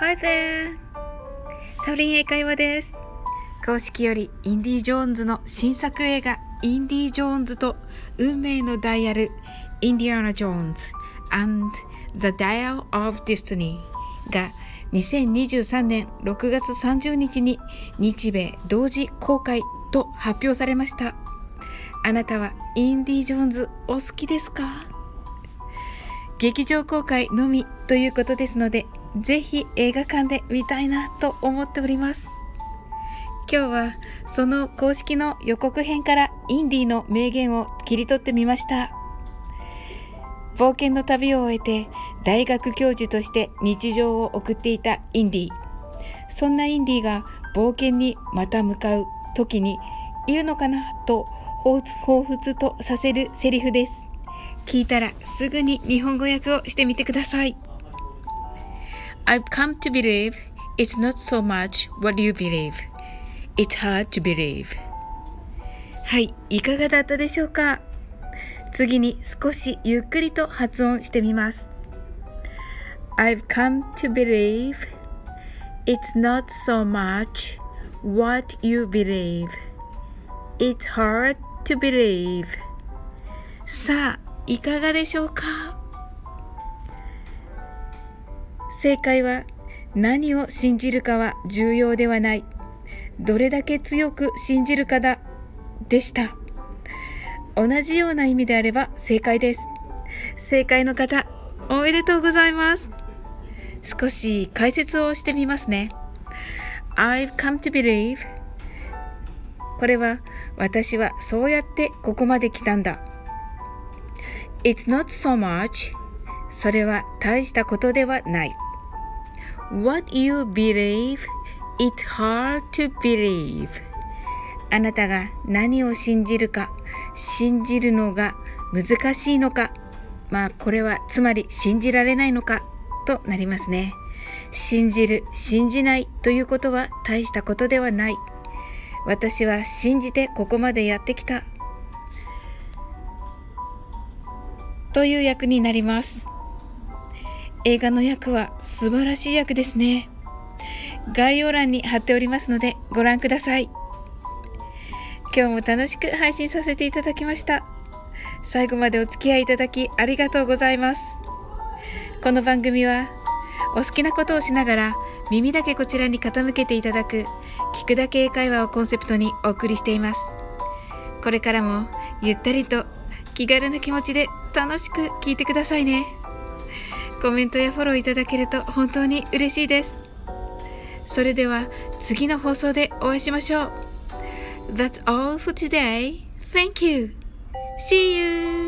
Hi there! サリン英会話です。公式よりインディ・ジョーンズの新作映画インディ・ジョーンズと運命のダイヤルインディアナ・ジョーンズ and The Dial of Destiny が2023年6月30日に日米同時公開と発表されました。あなたはインディ・ジョーンズお好きですか？劇場公開のみということですので、ぜひ映画館で見たいなと思っております。今日はその公式の予告編からインディの名言を切り取ってみました。冒険の旅を終えて大学教授として日常を送っていたインディ。そんなインディが冒険にまた向かう時に言うのかなと彷彿とさせるセリフです。聞いたらすぐに日本語訳をしてみてください。I've come to believe it's not so much what you believe. It's hard to believe. はい、いかがだったでしょうか次に少しゆっくりと発音してみます。I've come to believe it's not so much what you believe. It's hard to believe. さあ、いかがでしょうか正解は何を信じるかは重要ではない。どれだけ強く信じるかだでした。同じような意味であれば正解です。正解の方、おめでとうございます。少し解説をしてみますね。I've come to believe これは私はそうやってここまで来たんだ。It's not so much それは大したことではない。What you believe, it's hard to believe あなたが何を信じるか、信じるのが難しいのか、まあこれはつまり信じられないのかとなりますね。信じる、信じないということは大したことではない。私は信じてここまでやってきたという役になります映画の役は素晴らしい役ですね。概要欄に貼っておりますのでご覧ください。今日も楽しく配信させていただきました。最後までお付き合いいただきありがとうございます。この番組はお好きなことをしながら耳だけこちらに傾けていただく聞くだけ英会話をコンセプトにお送りしています。これからもゆったりと気軽な気持ちで楽しく聞いてくださいね。コメントやフォローいただけると本当に嬉しいですそれでは次の放送でお会いしましょう That's all for today. Thank you. See you.